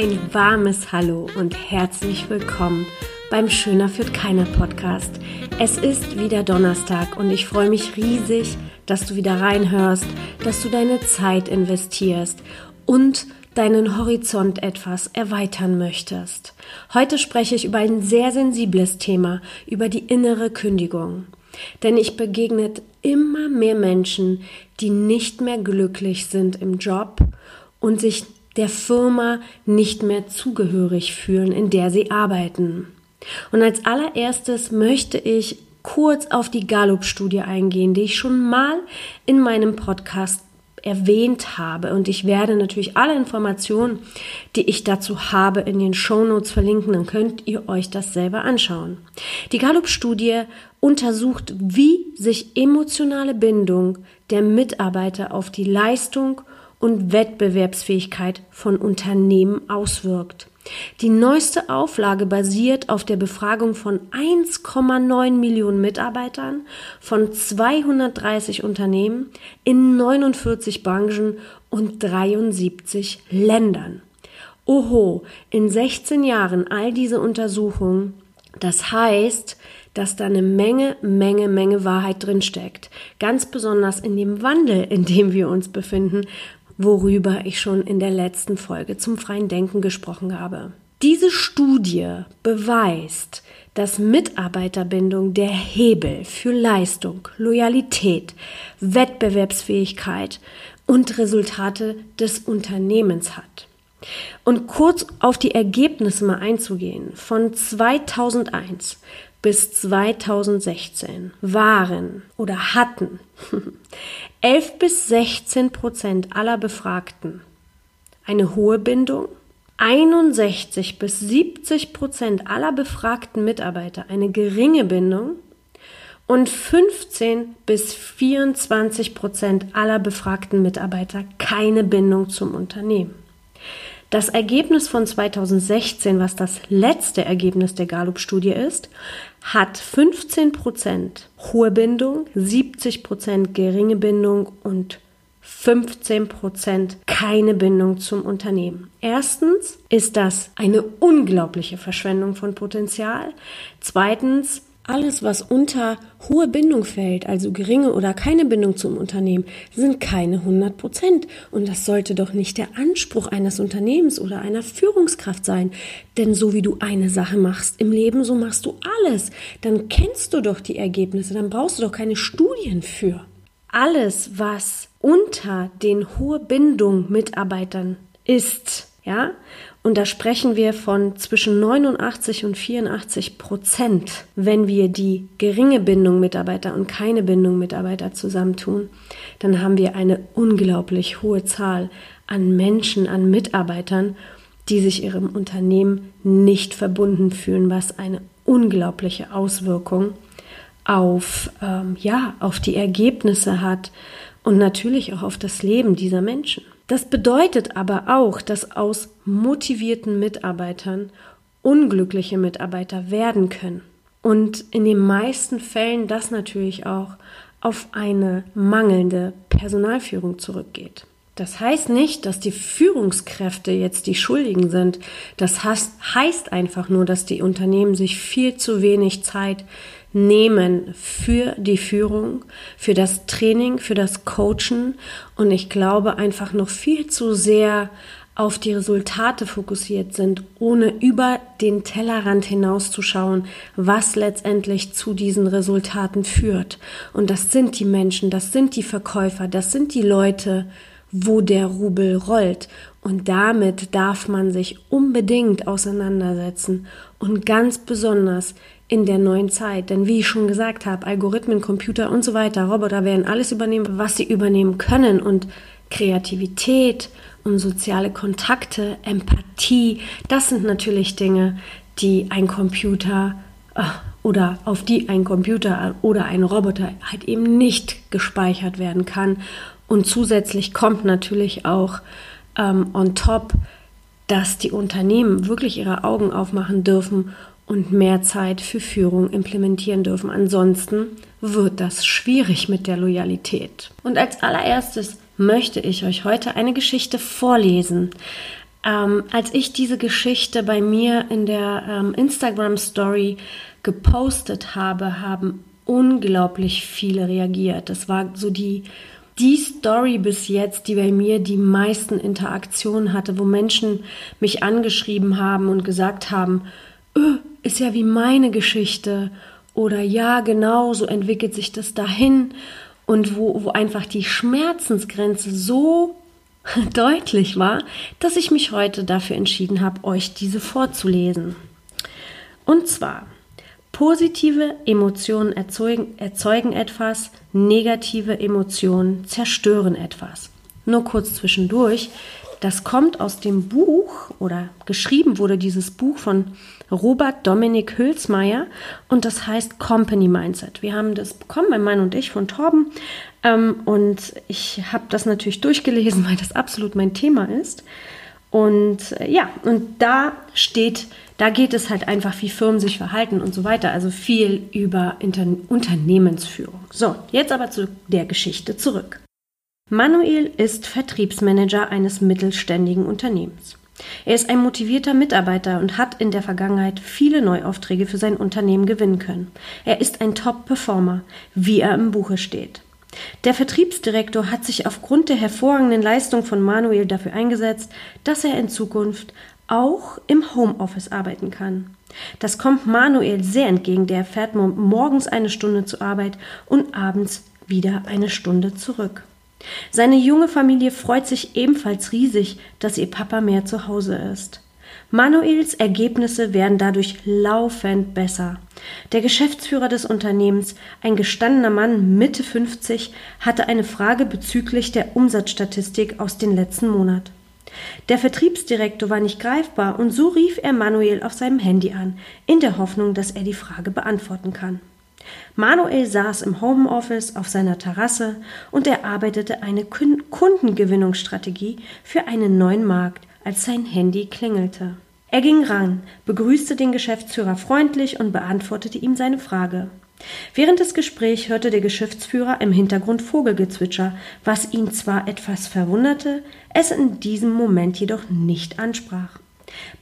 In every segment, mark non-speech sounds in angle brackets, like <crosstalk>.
ein warmes Hallo und herzlich willkommen beim Schöner führt keiner Podcast. Es ist wieder Donnerstag und ich freue mich riesig, dass du wieder reinhörst, dass du deine Zeit investierst und deinen Horizont etwas erweitern möchtest. Heute spreche ich über ein sehr sensibles Thema, über die innere Kündigung. Denn ich begegne immer mehr Menschen, die nicht mehr glücklich sind im Job und sich der Firma nicht mehr zugehörig fühlen, in der sie arbeiten. Und als allererstes möchte ich kurz auf die Gallup-Studie eingehen, die ich schon mal in meinem Podcast erwähnt habe. Und ich werde natürlich alle Informationen, die ich dazu habe, in den Shownotes verlinken. Dann könnt ihr euch das selber anschauen. Die Gallup-Studie untersucht, wie sich emotionale Bindung der Mitarbeiter auf die Leistung und Wettbewerbsfähigkeit von Unternehmen auswirkt. Die neueste Auflage basiert auf der Befragung von 1,9 Millionen Mitarbeitern von 230 Unternehmen in 49 Branchen und 73 Ländern. Oho, in 16 Jahren all diese Untersuchungen, das heißt, dass da eine Menge, Menge, Menge Wahrheit drinsteckt. Ganz besonders in dem Wandel, in dem wir uns befinden, worüber ich schon in der letzten Folge zum freien Denken gesprochen habe. Diese Studie beweist, dass Mitarbeiterbindung der Hebel für Leistung, Loyalität, Wettbewerbsfähigkeit und Resultate des Unternehmens hat. Und kurz auf die Ergebnisse mal einzugehen. Von 2001 bis 2016 waren oder hatten <laughs> 11 bis 16 Prozent aller Befragten eine hohe Bindung, 61 bis 70 Prozent aller befragten Mitarbeiter eine geringe Bindung und 15 bis 24 Prozent aller befragten Mitarbeiter keine Bindung zum Unternehmen. Das Ergebnis von 2016, was das letzte Ergebnis der Gallup-Studie ist, hat 15 Prozent hohe Bindung, 70 Prozent geringe Bindung und 15 Prozent keine Bindung zum Unternehmen. Erstens ist das eine unglaubliche Verschwendung von Potenzial. Zweitens alles, was unter hohe Bindung fällt, also geringe oder keine Bindung zum Unternehmen, sind keine 100 Prozent. Und das sollte doch nicht der Anspruch eines Unternehmens oder einer Führungskraft sein. Denn so wie du eine Sache machst im Leben, so machst du alles. Dann kennst du doch die Ergebnisse, dann brauchst du doch keine Studien für. Alles, was unter den hohe Bindung Mitarbeitern ist, ja, und da sprechen wir von zwischen 89 und 84 Prozent, wenn wir die geringe Bindung Mitarbeiter und keine Bindung Mitarbeiter zusammentun, dann haben wir eine unglaublich hohe Zahl an Menschen, an Mitarbeitern, die sich ihrem Unternehmen nicht verbunden fühlen, was eine unglaubliche Auswirkung auf, ähm, ja, auf die Ergebnisse hat und natürlich auch auf das Leben dieser Menschen. Das bedeutet aber auch, dass aus motivierten Mitarbeitern unglückliche Mitarbeiter werden können. Und in den meisten Fällen das natürlich auch auf eine mangelnde Personalführung zurückgeht. Das heißt nicht, dass die Führungskräfte jetzt die Schuldigen sind. Das heißt einfach nur, dass die Unternehmen sich viel zu wenig Zeit nehmen für die Führung, für das Training, für das Coachen und ich glaube einfach noch viel zu sehr auf die Resultate fokussiert sind, ohne über den Tellerrand hinauszuschauen, was letztendlich zu diesen Resultaten führt. Und das sind die Menschen, das sind die Verkäufer, das sind die Leute, wo der Rubel rollt. Und damit darf man sich unbedingt auseinandersetzen und ganz besonders in der neuen Zeit. Denn wie ich schon gesagt habe, Algorithmen, Computer und so weiter, Roboter werden alles übernehmen, was sie übernehmen können. Und Kreativität und soziale Kontakte, Empathie, das sind natürlich Dinge, die ein Computer äh, oder auf die ein Computer oder ein Roboter halt eben nicht gespeichert werden kann. Und zusätzlich kommt natürlich auch ähm, on top, dass die Unternehmen wirklich ihre Augen aufmachen dürfen und mehr Zeit für Führung implementieren dürfen. Ansonsten wird das schwierig mit der Loyalität. Und als allererstes möchte ich euch heute eine Geschichte vorlesen. Ähm, als ich diese Geschichte bei mir in der ähm, Instagram Story gepostet habe, haben unglaublich viele reagiert. Das war so die, die Story bis jetzt, die bei mir die meisten Interaktionen hatte, wo Menschen mich angeschrieben haben und gesagt haben, öh, ist ja wie meine Geschichte oder ja, genau, so entwickelt sich das dahin und wo, wo einfach die Schmerzensgrenze so <laughs> deutlich war, dass ich mich heute dafür entschieden habe, euch diese vorzulesen. Und zwar, positive Emotionen erzeugen, erzeugen etwas, negative Emotionen zerstören etwas. Nur kurz zwischendurch, das kommt aus dem Buch oder geschrieben wurde dieses Buch von Robert Dominik Hülsmeier und das heißt Company Mindset. Wir haben das bekommen, mein Mann und ich, von Torben ähm, und ich habe das natürlich durchgelesen, <laughs> weil das absolut mein Thema ist. Und äh, ja, und da steht, da geht es halt einfach, wie Firmen sich verhalten und so weiter. Also viel über Inter Unternehmensführung. So, jetzt aber zu der Geschichte zurück. Manuel ist Vertriebsmanager eines mittelständigen Unternehmens. Er ist ein motivierter Mitarbeiter und hat in der Vergangenheit viele Neuaufträge für sein Unternehmen gewinnen können. Er ist ein Top-Performer, wie er im Buche steht. Der Vertriebsdirektor hat sich aufgrund der hervorragenden Leistung von Manuel dafür eingesetzt, dass er in Zukunft auch im Homeoffice arbeiten kann. Das kommt Manuel sehr entgegen, der fährt morgens eine Stunde zur Arbeit und abends wieder eine Stunde zurück. Seine junge Familie freut sich ebenfalls riesig, dass ihr Papa mehr zu Hause ist. Manuels Ergebnisse werden dadurch laufend besser. Der Geschäftsführer des Unternehmens, ein gestandener Mann Mitte 50, hatte eine Frage bezüglich der Umsatzstatistik aus dem letzten Monat. Der Vertriebsdirektor war nicht greifbar und so rief er Manuel auf seinem Handy an, in der Hoffnung, dass er die Frage beantworten kann. Manuel saß im Homeoffice auf seiner Terrasse und erarbeitete eine Kundengewinnungsstrategie für einen neuen Markt, als sein Handy klingelte. Er ging ran, begrüßte den Geschäftsführer freundlich und beantwortete ihm seine Frage. Während des Gesprächs hörte der Geschäftsführer im Hintergrund Vogelgezwitscher, was ihn zwar etwas verwunderte, es in diesem Moment jedoch nicht ansprach.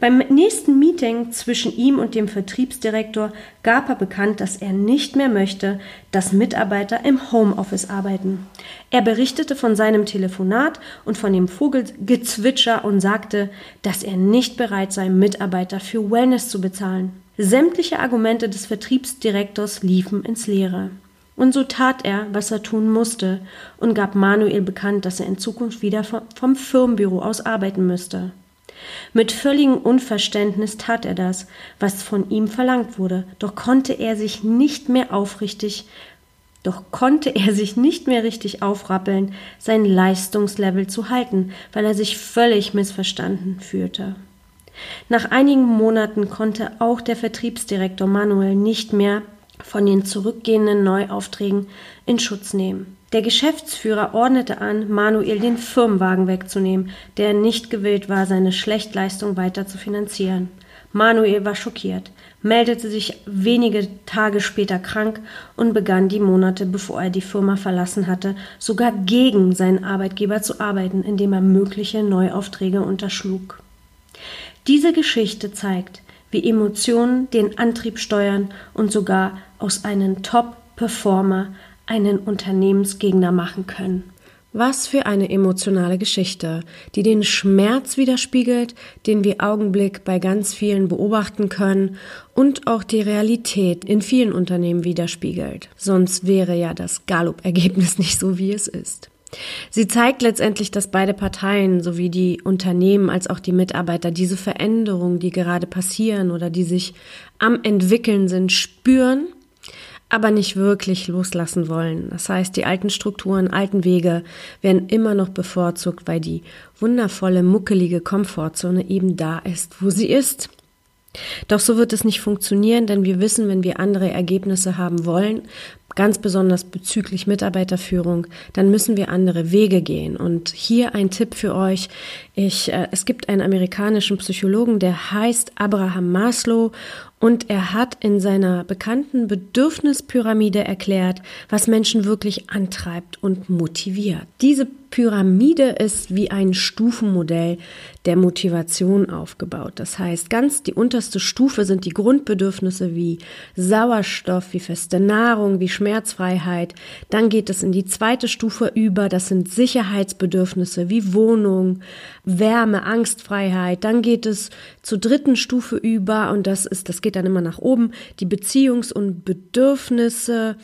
Beim nächsten Meeting zwischen ihm und dem Vertriebsdirektor gab er bekannt, dass er nicht mehr möchte, dass Mitarbeiter im Homeoffice arbeiten. Er berichtete von seinem Telefonat und von dem Vogelgezwitscher und sagte, dass er nicht bereit sei, Mitarbeiter für Wellness zu bezahlen. Sämtliche Argumente des Vertriebsdirektors liefen ins Leere. Und so tat er, was er tun musste, und gab Manuel bekannt, dass er in Zukunft wieder vom Firmenbüro aus arbeiten müsste. Mit völligem Unverständnis tat er das, was von ihm verlangt wurde, doch konnte er sich nicht mehr aufrichtig doch konnte er sich nicht mehr richtig aufrappeln, sein Leistungslevel zu halten, weil er sich völlig missverstanden fühlte. Nach einigen Monaten konnte auch der Vertriebsdirektor Manuel nicht mehr von den zurückgehenden Neuaufträgen in Schutz nehmen. Der Geschäftsführer ordnete an, Manuel den Firmenwagen wegzunehmen, der nicht gewillt war, seine Schlechtleistung weiter zu finanzieren. Manuel war schockiert, meldete sich wenige Tage später krank und begann die Monate, bevor er die Firma verlassen hatte, sogar gegen seinen Arbeitgeber zu arbeiten, indem er mögliche Neuaufträge unterschlug. Diese Geschichte zeigt, wie Emotionen den Antrieb steuern und sogar aus einem Top-Performer einen Unternehmensgegner machen können. Was für eine emotionale Geschichte, die den Schmerz widerspiegelt, den wir Augenblick bei ganz vielen beobachten können und auch die Realität in vielen Unternehmen widerspiegelt. Sonst wäre ja das Gallup-Ergebnis <laughs> nicht so, wie es ist. Sie zeigt letztendlich, dass beide Parteien, sowie die Unternehmen als auch die Mitarbeiter, diese Veränderungen, die gerade passieren oder die sich am entwickeln sind, spüren aber nicht wirklich loslassen wollen. Das heißt, die alten Strukturen, alten Wege werden immer noch bevorzugt, weil die wundervolle, muckelige Komfortzone eben da ist, wo sie ist. Doch so wird es nicht funktionieren, denn wir wissen, wenn wir andere Ergebnisse haben wollen, ganz besonders bezüglich Mitarbeiterführung, dann müssen wir andere Wege gehen. Und hier ein Tipp für euch. Ich, äh, es gibt einen amerikanischen Psychologen, der heißt Abraham Maslow Und er hat in seiner bekannten Bedürfnispyramide erklärt, was Menschen wirklich antreibt und motiviert. Diese Pyramide ist wie ein Stufenmodell der Motivation aufgebaut. Das heißt, ganz die unterste Stufe sind die Grundbedürfnisse wie Sauerstoff, wie feste Nahrung, wie Schmerzfreiheit. Dann geht es in die zweite Stufe über. Das sind Sicherheitsbedürfnisse wie Wohnung, Wärme, Angstfreiheit. Dann geht es zur dritten Stufe über und das ist, das geht dann immer nach oben, die Beziehungs- und Bedürfnisse,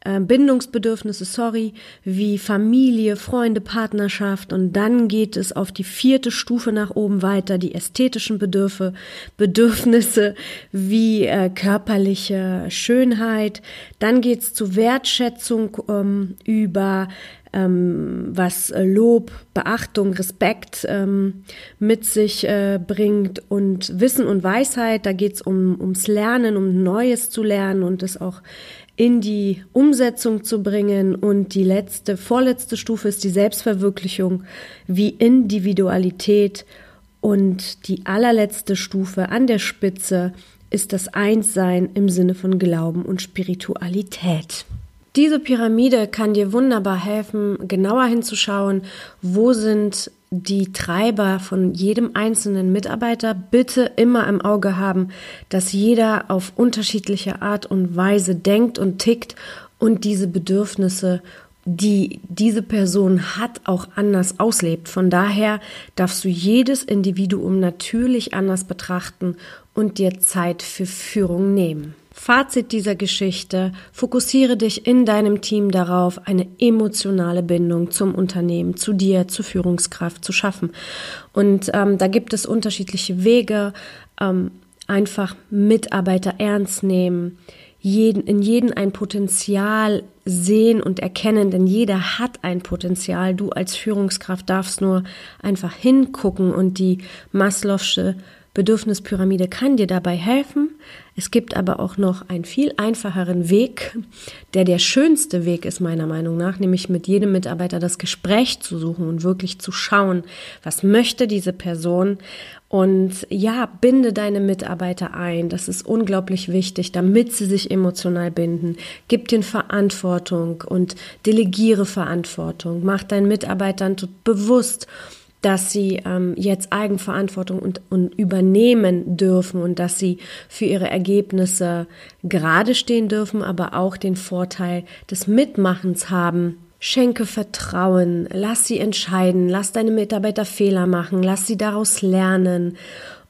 äh, Bindungsbedürfnisse, sorry, wie Familie, Freunde, Partnerschaft. Und dann geht es auf die vierte Stufe nach oben weiter, die ästhetischen Bedürfe, Bedürfnisse wie äh, körperliche Schönheit, dann geht es zu Wertschätzung ähm, über ähm, was Lob, Beachtung, Respekt ähm, mit sich äh, bringt und Wissen und Weisheit. Da geht es um, ums Lernen, um Neues zu lernen und es auch in die Umsetzung zu bringen. Und die letzte, vorletzte Stufe ist die Selbstverwirklichung wie Individualität. Und die allerletzte Stufe an der Spitze ist das Einssein im Sinne von Glauben und Spiritualität. Diese Pyramide kann dir wunderbar helfen, genauer hinzuschauen, wo sind die Treiber von jedem einzelnen Mitarbeiter bitte immer im Auge haben, dass jeder auf unterschiedliche Art und Weise denkt und tickt und diese Bedürfnisse, die diese Person hat, auch anders auslebt. Von daher darfst du jedes Individuum natürlich anders betrachten und dir Zeit für Führung nehmen. Fazit dieser Geschichte, fokussiere dich in deinem Team darauf, eine emotionale Bindung zum Unternehmen, zu dir, zur Führungskraft zu schaffen. Und ähm, da gibt es unterschiedliche Wege, ähm, einfach Mitarbeiter ernst nehmen, jeden, in jeden ein Potenzial sehen und erkennen, denn jeder hat ein Potenzial. Du als Führungskraft darfst nur einfach hingucken und die Maslow'sche Bedürfnispyramide kann dir dabei helfen. Es gibt aber auch noch einen viel einfacheren Weg, der der schönste Weg ist meiner Meinung nach, nämlich mit jedem Mitarbeiter das Gespräch zu suchen und wirklich zu schauen, was möchte diese Person und ja, binde deine Mitarbeiter ein. Das ist unglaublich wichtig, damit sie sich emotional binden. Gib den Verantwortung und delegiere Verantwortung. Mach deinen Mitarbeitern bewusst, dass sie ähm, jetzt Eigenverantwortung und, und übernehmen dürfen und dass sie für ihre Ergebnisse gerade stehen dürfen, aber auch den Vorteil des Mitmachens haben. Schenke Vertrauen, lass sie entscheiden, lass deine Mitarbeiter Fehler machen, lass sie daraus lernen.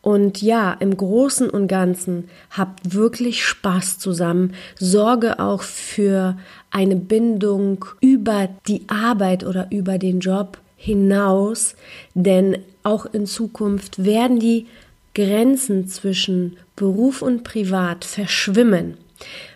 Und ja, im Großen und Ganzen habt wirklich Spaß zusammen. Sorge auch für eine Bindung über die Arbeit oder über den Job hinaus, denn auch in Zukunft werden die Grenzen zwischen Beruf und Privat verschwimmen,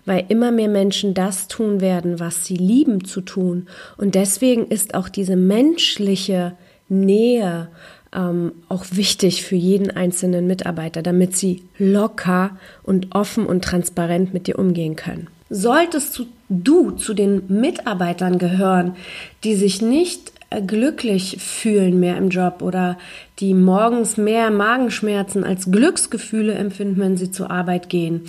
weil immer mehr Menschen das tun werden, was sie lieben zu tun. Und deswegen ist auch diese menschliche Nähe ähm, auch wichtig für jeden einzelnen Mitarbeiter, damit sie locker und offen und transparent mit dir umgehen können. Solltest du zu den Mitarbeitern gehören, die sich nicht glücklich fühlen mehr im Job oder die morgens mehr Magenschmerzen als Glücksgefühle empfinden, wenn sie zur Arbeit gehen,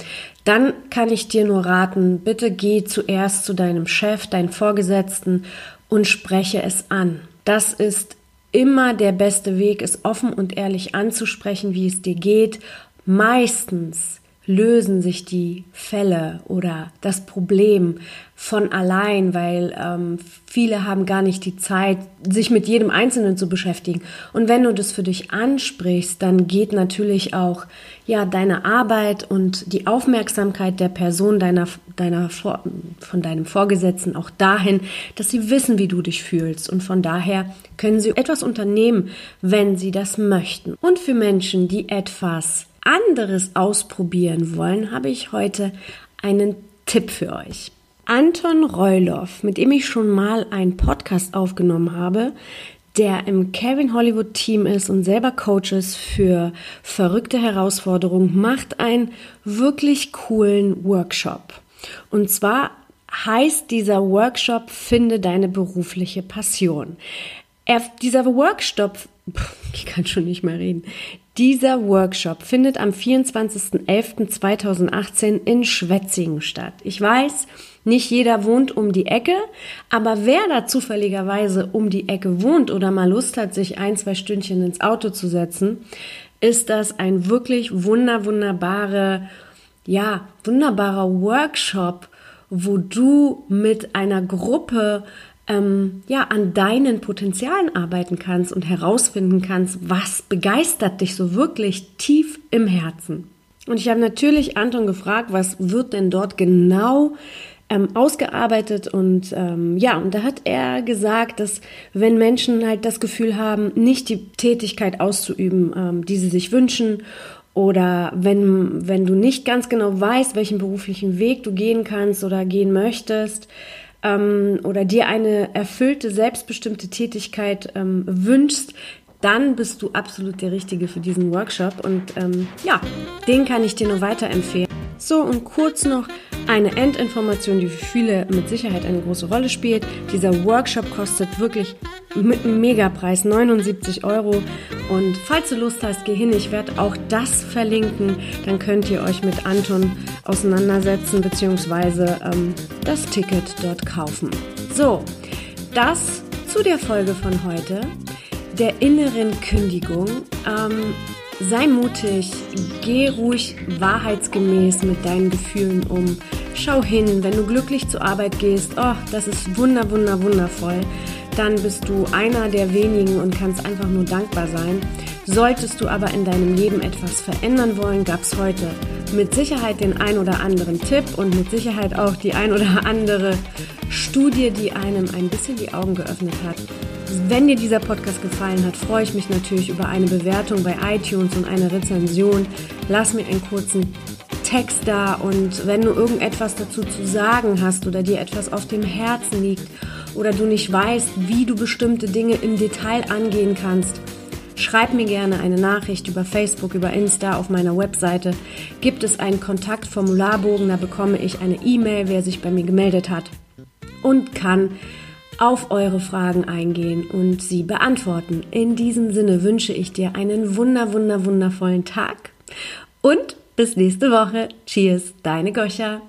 dann kann ich dir nur raten, bitte geh zuerst zu deinem Chef, deinen Vorgesetzten und spreche es an. Das ist immer der beste Weg, es offen und ehrlich anzusprechen, wie es dir geht. Meistens lösen sich die Fälle oder das Problem von allein, weil ähm, viele haben gar nicht die Zeit, sich mit jedem Einzelnen zu beschäftigen. Und wenn du das für dich ansprichst, dann geht natürlich auch ja deine Arbeit und die Aufmerksamkeit der Person deiner deiner von deinem Vorgesetzten auch dahin, dass sie wissen, wie du dich fühlst und von daher können sie etwas unternehmen, wenn sie das möchten. Und für Menschen, die etwas anderes ausprobieren wollen, habe ich heute einen Tipp für euch. Anton Reuloff, mit dem ich schon mal einen Podcast aufgenommen habe, der im Kevin Hollywood Team ist und selber Coach ist für verrückte Herausforderungen, macht einen wirklich coolen Workshop. Und zwar heißt dieser Workshop Finde deine berufliche Passion. Er, dieser Workshop, ich kann schon nicht mehr reden, Dieser Workshop findet am 24.11.2018 in Schwetzingen statt. Ich weiß, nicht jeder wohnt um die Ecke, aber wer da zufälligerweise um die Ecke wohnt oder mal Lust hat, sich ein, zwei Stündchen ins Auto zu setzen, ist das ein wirklich wunder, wunderbare, ja, wunderbarer Workshop, wo du mit einer Gruppe ähm, ja, an deinen Potenzialen arbeiten kannst und herausfinden kannst, was begeistert dich so wirklich tief im Herzen. Und ich habe natürlich Anton gefragt, was wird denn dort genau ähm, ausgearbeitet und ähm, ja, und da hat er gesagt, dass wenn Menschen halt das Gefühl haben, nicht die Tätigkeit auszuüben, ähm, die sie sich wünschen oder wenn, wenn du nicht ganz genau weißt, welchen beruflichen Weg du gehen kannst oder gehen möchtest, ähm, oder dir eine erfüllte, selbstbestimmte Tätigkeit ähm, wünschst, dann bist du absolut der Richtige für diesen Workshop. Und ähm, ja, den kann ich dir nur weiterempfehlen. So, und kurz noch eine Endinformation, die für viele mit Sicherheit eine große Rolle spielt. Dieser Workshop kostet wirklich mit einem Megapreis 79 Euro. Und falls du Lust hast, geh hin. Ich werde auch das verlinken. Dann könnt ihr euch mit Anton auseinandersetzen bzw. Ähm, das Ticket dort kaufen. So, das zu der Folge von heute, der inneren Kündigung. Ähm, Sei mutig, geh ruhig wahrheitsgemäß mit deinen Gefühlen um. Schau hin, wenn du glücklich zur Arbeit gehst, oh, das ist wunder, wunder, wundervoll. Dann bist du einer der wenigen und kannst einfach nur dankbar sein. Solltest du aber in deinem Leben etwas verändern wollen, gab es heute mit Sicherheit den ein oder anderen Tipp und mit Sicherheit auch die ein oder andere Studie, die einem ein bisschen die Augen geöffnet hat. Wenn dir dieser Podcast gefallen hat, freue ich mich natürlich über eine Bewertung bei iTunes und eine Rezension. Lass mir einen kurzen Text da und wenn du irgendetwas dazu zu sagen hast oder dir etwas auf dem Herzen liegt oder du nicht weißt, wie du bestimmte Dinge im Detail angehen kannst, schreib mir gerne eine Nachricht über Facebook, über Insta, auf meiner Webseite. Gibt es einen Kontaktformularbogen, da bekomme ich eine E-Mail, wer sich bei mir gemeldet hat und kann auf eure Fragen eingehen und sie beantworten. In diesem Sinne wünsche ich dir einen wunder, wunder, wundervollen Tag und bis nächste Woche. Cheers, deine Goscha.